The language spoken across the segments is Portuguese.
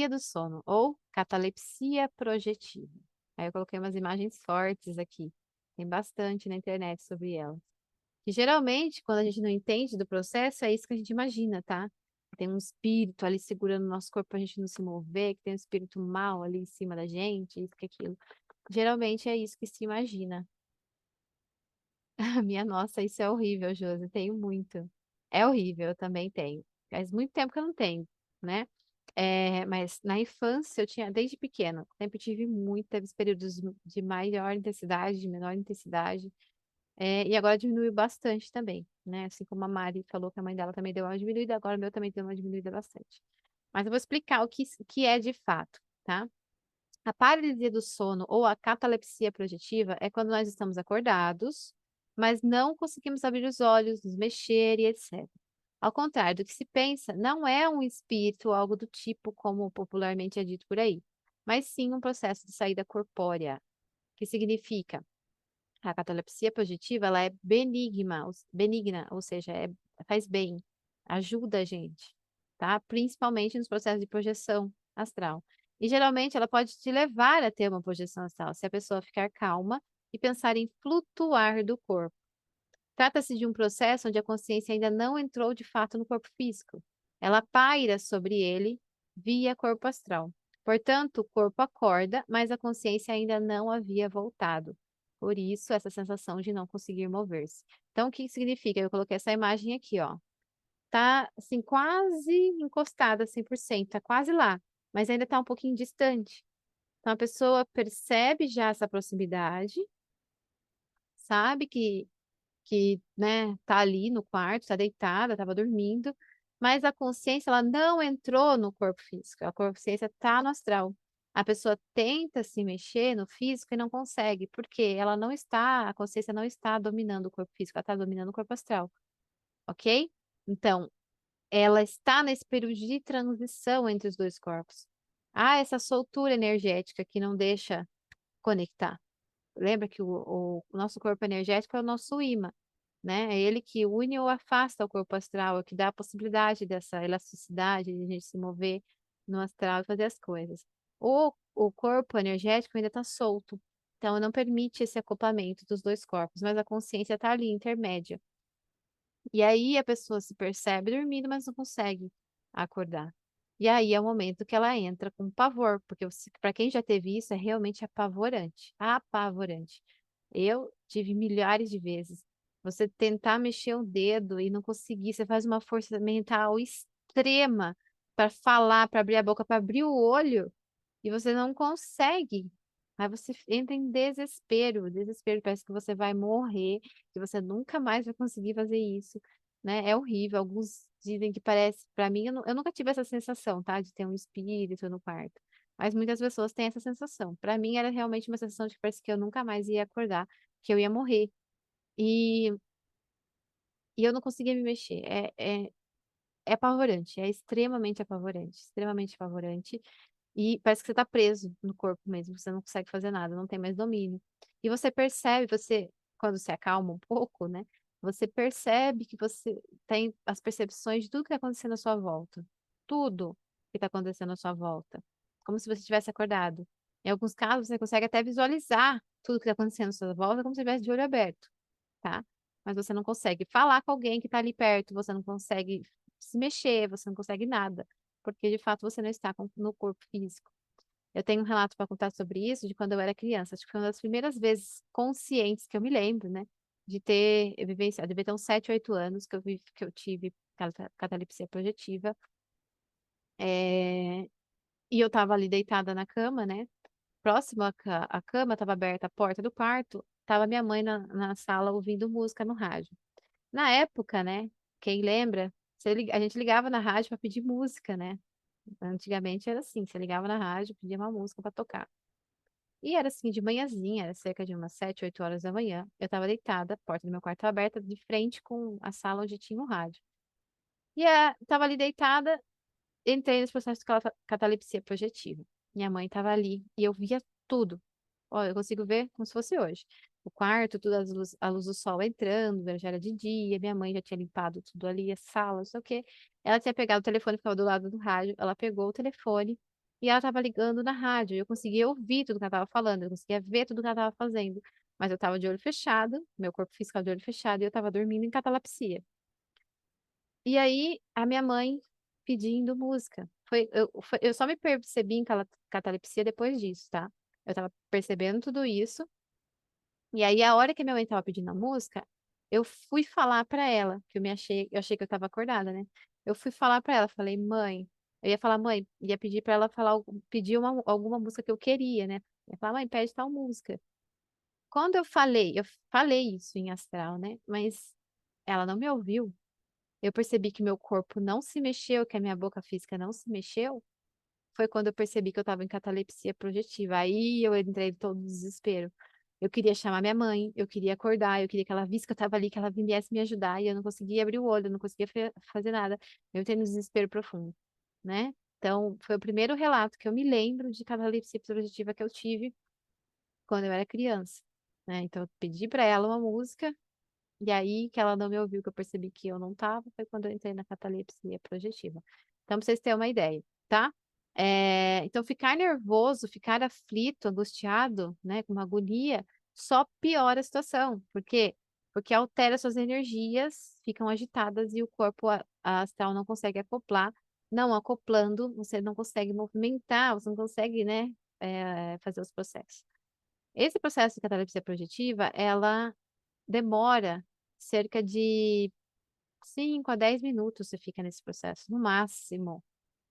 paralisia do sono ou catalepsia projetiva. Aí eu coloquei umas imagens fortes aqui. Tem bastante na internet sobre elas. Que geralmente, quando a gente não entende do processo, é isso que a gente imagina, tá? Tem um espírito ali segurando o nosso corpo a gente não se mover, que tem um espírito mal ali em cima da gente, isso que aquilo. Geralmente é isso que se imagina. Minha nossa, isso é horrível, Josi. Tenho muito. É horrível, eu também tenho. Faz muito tempo que eu não tenho, né? É, mas na infância eu tinha, desde pequena, sempre tive muito, teve períodos de maior intensidade, de menor intensidade, é, e agora diminuiu bastante também, né? Assim como a Mari falou que a mãe dela também deu uma diminuída, agora o meu também deu uma diminuída bastante. Mas eu vou explicar o que, que é de fato, tá? A paralisia do sono ou a catalepsia projetiva é quando nós estamos acordados, mas não conseguimos abrir os olhos, nos mexer e etc. Ao contrário do que se pensa, não é um espírito algo do tipo como popularmente é dito por aí, mas sim um processo de saída corpórea, que significa a catalepsia positiva ela é benigna, benigna, ou seja, é, faz bem, ajuda a gente, tá? Principalmente nos processos de projeção astral. E geralmente ela pode te levar a ter uma projeção astral, se a pessoa ficar calma e pensar em flutuar do corpo. Trata-se de um processo onde a consciência ainda não entrou de fato no corpo físico. Ela paira sobre ele via corpo astral. Portanto, o corpo acorda, mas a consciência ainda não havia voltado. Por isso, essa sensação de não conseguir mover-se. Então, o que significa? Eu coloquei essa imagem aqui, ó. Tá, assim, quase encostada 100%, tá quase lá, mas ainda tá um pouquinho distante. Então, a pessoa percebe já essa proximidade, sabe que que, né, tá ali no quarto, tá deitada, estava dormindo, mas a consciência, ela não entrou no corpo físico, a consciência tá no astral. A pessoa tenta se mexer no físico e não consegue, porque ela não está, a consciência não está dominando o corpo físico, ela está dominando o corpo astral. Ok? Então, ela está nesse período de transição entre os dois corpos. Há essa soltura energética que não deixa conectar. Lembra que o, o nosso corpo energético é o nosso imã, né? É ele que une ou afasta o corpo astral, é que dá a possibilidade dessa elasticidade de a gente se mover no astral e fazer as coisas. O, o corpo energético ainda está solto, então não permite esse acoplamento dos dois corpos, mas a consciência está ali, intermédia. E aí a pessoa se percebe dormindo, mas não consegue acordar. E aí é o momento que ela entra com pavor, porque para quem já teve isso, é realmente apavorante. Apavorante. Eu tive milhares de vezes. Você tentar mexer o dedo e não conseguir, você faz uma força mental extrema para falar, para abrir a boca, para abrir o olho, e você não consegue. Aí você entra em desespero, desespero, parece que você vai morrer, que você nunca mais vai conseguir fazer isso, né? É horrível. Alguns dizem que parece, para mim, eu, eu, nunca tive essa sensação, tá? De ter um espírito no quarto. Mas muitas pessoas têm essa sensação. Para mim era realmente uma sensação de que parece que eu nunca mais ia acordar, que eu ia morrer. E, e eu não conseguia me mexer. É, é, é apavorante, é extremamente apavorante, extremamente apavorante. E parece que você está preso no corpo mesmo, você não consegue fazer nada, não tem mais domínio. E você percebe, você, quando se acalma um pouco, né? Você percebe que você tem as percepções de tudo que está acontecendo à sua volta. Tudo que está acontecendo à sua volta. Como se você tivesse acordado. Em alguns casos, você consegue até visualizar tudo que está acontecendo à sua volta como se estivesse de olho aberto, tá? Mas você não consegue falar com alguém que está ali perto, você não consegue se mexer, você não consegue nada, porque de fato você não está no corpo físico. Eu tenho um relato para contar sobre isso de quando eu era criança. Acho que foi uma das primeiras vezes conscientes que eu me lembro, né? de ter vivenciado, devia ter uns 7, 8 anos que eu, vi, que eu tive catalepsia projetiva. É, e eu estava ali deitada na cama, né? Próximo à cama, estava aberta a porta do quarto, estava minha mãe na, na sala ouvindo música no rádio. Na época, né? Quem lembra, a gente ligava na rádio para pedir música, né? Antigamente era assim, você ligava na rádio, pedia uma música para tocar. E era assim, de manhãzinha, era cerca de umas 7, 8 horas da manhã. Eu estava deitada, a porta do meu quarto aberta, de frente com a sala onde tinha o rádio. E estava ali deitada, entrei nesse processo de catalepsia projetiva. Minha mãe estava ali e eu via tudo. Olha, eu consigo ver como se fosse hoje. O quarto, tudo, a luz, a luz do sol entrando, já era de dia, minha mãe já tinha limpado tudo ali, a sala, não sei o quê. Ela tinha pegado o telefone, ficava do lado do rádio, ela pegou o telefone e ela estava ligando na rádio. Eu conseguia ouvir tudo que ela estava falando, eu conseguia ver tudo que ela estava fazendo. Mas eu estava de olho fechado, meu corpo físico de olho fechado, e eu estava dormindo em catalepsia. E aí, a minha mãe pedindo música. Foi, eu, foi, eu só me percebi em catalepsia depois disso, tá? Eu estava percebendo tudo isso. E aí, a hora que minha mãe estava pedindo a música, eu fui falar para ela, que eu me achei, eu achei que eu estava acordada, né? Eu fui falar para ela, falei, mãe, eu ia falar, mãe, ia pedir para ela falar, pedir uma, alguma música que eu queria, né? Eu ia falar, mãe, pede tal música. Quando eu falei, eu falei isso em astral, né? Mas ela não me ouviu. Eu percebi que meu corpo não se mexeu, que a minha boca física não se mexeu. Foi quando eu percebi que eu estava em catalepsia projetiva. Aí eu entrei em todo desespero. Eu queria chamar minha mãe, eu queria acordar, eu queria que ela visse que eu estava ali, que ela viesse me ajudar, e eu não conseguia abrir o olho, eu não conseguia fazer nada. Eu entrei no desespero profundo, né? Então, foi o primeiro relato que eu me lembro de catalepsia projetiva que eu tive quando eu era criança, né? Então, eu pedi para ela uma música, e aí que ela não me ouviu, que eu percebi que eu não estava, foi quando eu entrei na catalepsia projetiva. Então, para vocês terem uma ideia, tá? É, então, ficar nervoso, ficar aflito, angustiado, né, com uma agonia, só piora a situação. Por quê? Porque altera suas energias, ficam agitadas e o corpo astral não consegue acoplar. Não acoplando, você não consegue movimentar, você não consegue, né, é, fazer os processos. Esse processo de catalepsia projetiva, ela demora cerca de 5 a 10 minutos você fica nesse processo, no máximo,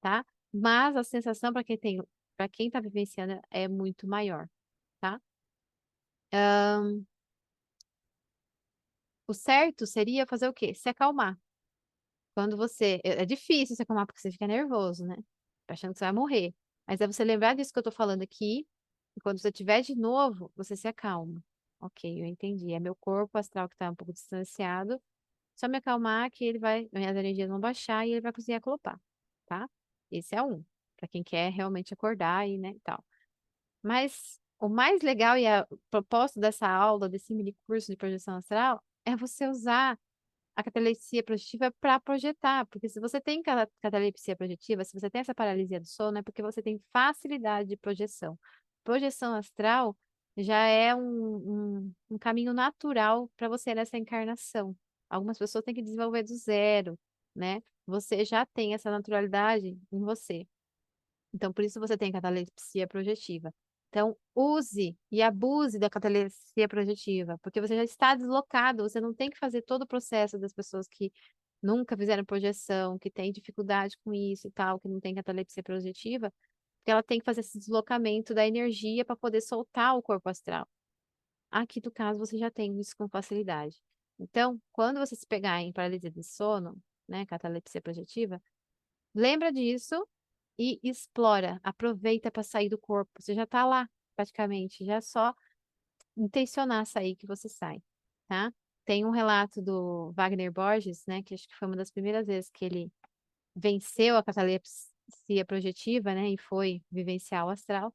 tá? Mas a sensação para quem tem, para quem está vivenciando é muito maior, tá? Um, o certo seria fazer o quê? Se acalmar. Quando você. É, é difícil se acalmar porque você fica nervoso, né? Tá achando que você vai morrer. Mas é você lembrar disso que eu tô falando aqui, e quando você tiver de novo, você se acalma. Ok, eu entendi. É meu corpo astral que tá um pouco distanciado. Só me acalmar que ele vai, minhas energias vão baixar e ele vai conseguir acoplar, tá? Esse é um, para quem quer realmente acordar e, né, e tal. Mas o mais legal e a propósito dessa aula, desse mini curso de projeção astral, é você usar a catalepsia projetiva para projetar, porque se você tem catalepsia projetiva, se você tem essa paralisia do sono, é porque você tem facilidade de projeção. Projeção astral já é um, um, um caminho natural para você nessa encarnação. Algumas pessoas têm que desenvolver do zero, né? Você já tem essa naturalidade em você. Então, por isso você tem catalepsia projetiva. Então, use e abuse da catalepsia projetiva, porque você já está deslocado, você não tem que fazer todo o processo das pessoas que nunca fizeram projeção, que têm dificuldade com isso e tal, que não tem catalepsia projetiva, porque ela tem que fazer esse deslocamento da energia para poder soltar o corpo astral. Aqui, no caso, você já tem isso com facilidade. Então, quando você se pegar em paralisia de sono, né, catalepsia projetiva, lembra disso e explora, aproveita para sair do corpo. Você já está lá, praticamente, já é só intencionar sair que você sai, tá? Tem um relato do Wagner Borges, né, que acho que foi uma das primeiras vezes que ele venceu a catalepsia projetiva, né, e foi vivenciar o astral.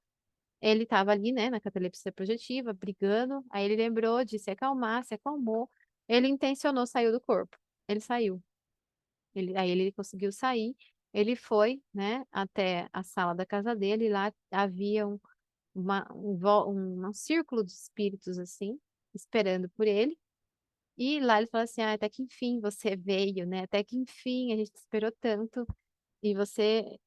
Ele estava ali, né, na catalepsia projetiva, brigando, aí ele lembrou de se acalmar, se acalmou, ele intencionou sair do corpo. Ele saiu. Ele, aí ele conseguiu sair, ele foi, né, até a sala da casa dele, lá havia um, uma, um, um, um círculo de espíritos, assim, esperando por ele, e lá ele falou assim, ah, até que enfim você veio, né, até que enfim a gente esperou tanto, e você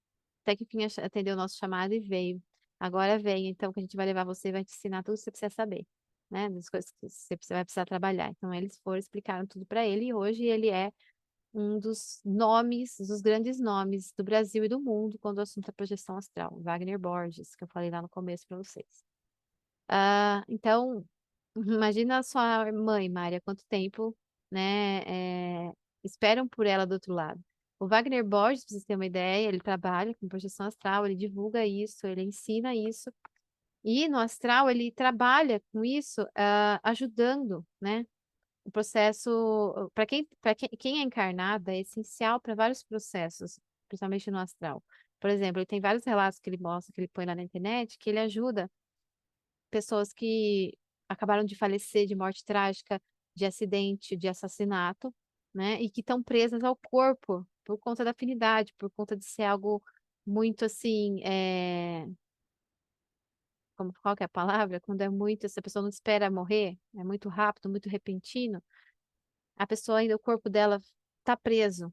até que enfim atendeu o nosso chamado e veio. Agora vem, então, que a gente vai levar você e vai te ensinar tudo que você precisa saber, né, das coisas que você vai precisar trabalhar. Então, eles foram, explicaram tudo para ele, e hoje ele é um dos nomes, dos grandes nomes do Brasil e do mundo quando o assunto é projeção astral, Wagner Borges, que eu falei lá no começo para vocês. Uh, então, imagina a sua mãe, Mária, quanto tempo, né, é, esperam por ela do outro lado. O Wagner Borges, para vocês terem uma ideia, ele trabalha com projeção astral, ele divulga isso, ele ensina isso, e no astral ele trabalha com isso, uh, ajudando, né, o processo, para quem, para quem, quem é encarnado, é essencial para vários processos, principalmente no astral. Por exemplo, ele tem vários relatos que ele mostra, que ele põe lá na internet, que ele ajuda pessoas que acabaram de falecer de morte trágica, de acidente, de assassinato, né? E que estão presas ao corpo por conta da afinidade, por conta de ser algo muito assim, é... Como, qual é a palavra? Quando é muito, se a pessoa não espera morrer, é muito rápido, muito repentino, a pessoa ainda, o corpo dela tá preso.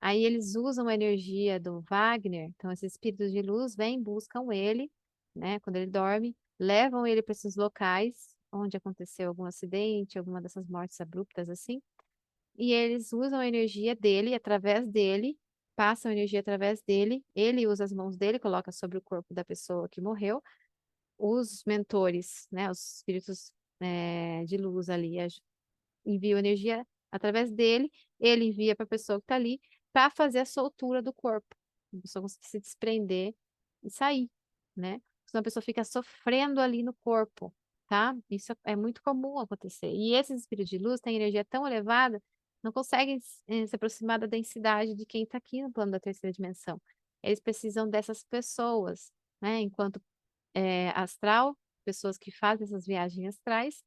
Aí eles usam a energia do Wagner, então esses espíritos de luz vêm, buscam ele, né, quando ele dorme, levam ele para esses locais onde aconteceu algum acidente, alguma dessas mortes abruptas assim, e eles usam a energia dele, através dele, passam energia através dele, ele usa as mãos dele, coloca sobre o corpo da pessoa que morreu, os mentores, né, os espíritos é, de luz ali, enviam energia através dele, ele envia para a pessoa que está ali, para fazer a soltura do corpo, a pessoa conseguir se desprender e sair, né? Senão a pessoa fica sofrendo ali no corpo, tá? Isso é muito comum acontecer. E esses espíritos de luz têm energia tão elevada, não conseguem eh, se aproximar da densidade de quem está aqui no plano da terceira dimensão. Eles precisam dessas pessoas, né? Enquanto é, astral, pessoas que fazem essas viagens astrais,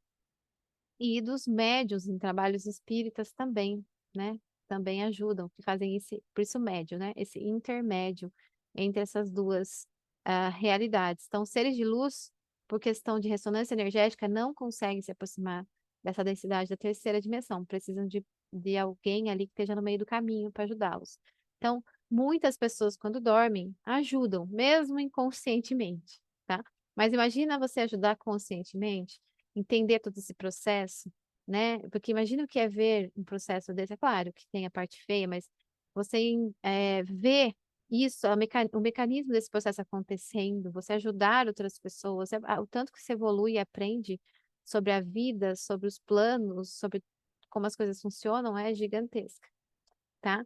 e dos médios em trabalhos espíritas também, né? Também ajudam, que fazem esse, por isso médio, né? Esse intermédio entre essas duas uh, realidades. Então, seres de luz, por questão de ressonância energética, não conseguem se aproximar dessa densidade da terceira dimensão, precisam de, de alguém ali que esteja no meio do caminho para ajudá-los. Então, muitas pessoas, quando dormem, ajudam, mesmo inconscientemente, tá? Mas imagina você ajudar conscientemente, entender todo esse processo, né? Porque imagina o que é ver um processo desse, é claro que tem a parte feia, mas você é, ver isso, meca o mecanismo desse processo acontecendo, você ajudar outras pessoas, é, o tanto que você evolui e aprende sobre a vida, sobre os planos, sobre como as coisas funcionam, é gigantesca, tá?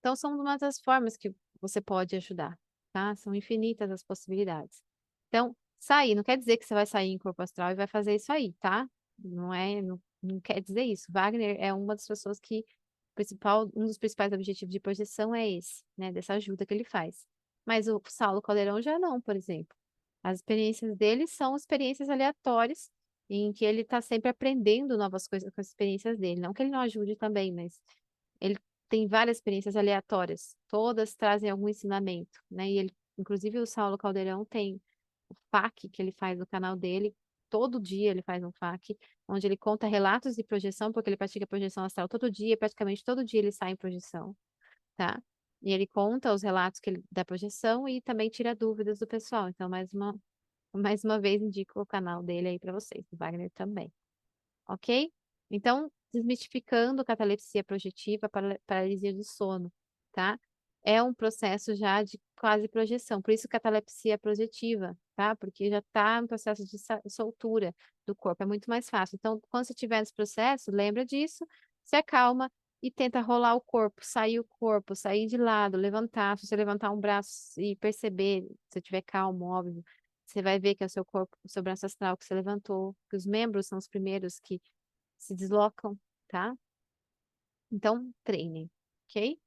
Então, são uma das formas que você pode ajudar, tá? São infinitas as possibilidades. Então, sair, não quer dizer que você vai sair em corpo astral e vai fazer isso aí, tá? Não é, não, não quer dizer isso. Wagner é uma das pessoas que principal, um dos principais objetivos de projeção é esse, né, dessa ajuda que ele faz. Mas o Saulo Caldeirão já não, por exemplo. As experiências dele são experiências aleatórias, em que ele está sempre aprendendo novas coisas com as experiências dele. Não que ele não ajude também, mas ele tem várias experiências aleatórias, todas trazem algum ensinamento, né? E ele, inclusive o Saulo Caldeirão tem o FAQ que ele faz no canal dele, todo dia ele faz um FAQ, onde ele conta relatos de projeção, porque ele pratica projeção astral todo dia, praticamente todo dia ele sai em projeção, tá? E ele conta os relatos que ele, da projeção e também tira dúvidas do pessoal. Então, mais uma, mais uma vez, indico o canal dele aí para vocês, o Wagner também. Ok? Então, desmistificando catalepsia projetiva, paralisia do sono, tá? É um processo já de quase projeção, por isso catalepsia projetiva, tá? Porque já está no processo de soltura do corpo, é muito mais fácil. Então, quando você estiver nesse processo, lembra disso, se acalma e tenta rolar o corpo, sair o corpo, sair de lado, levantar. Se você levantar um braço e perceber, se estiver calmo, óbvio, você vai ver que é o seu corpo, o seu braço astral que você levantou, que os membros são os primeiros que se deslocam, tá? Então, treinem, ok?